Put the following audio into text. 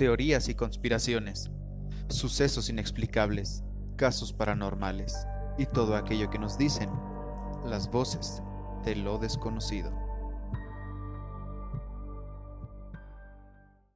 teorías y conspiraciones, sucesos inexplicables, casos paranormales y todo aquello que nos dicen las voces de lo desconocido.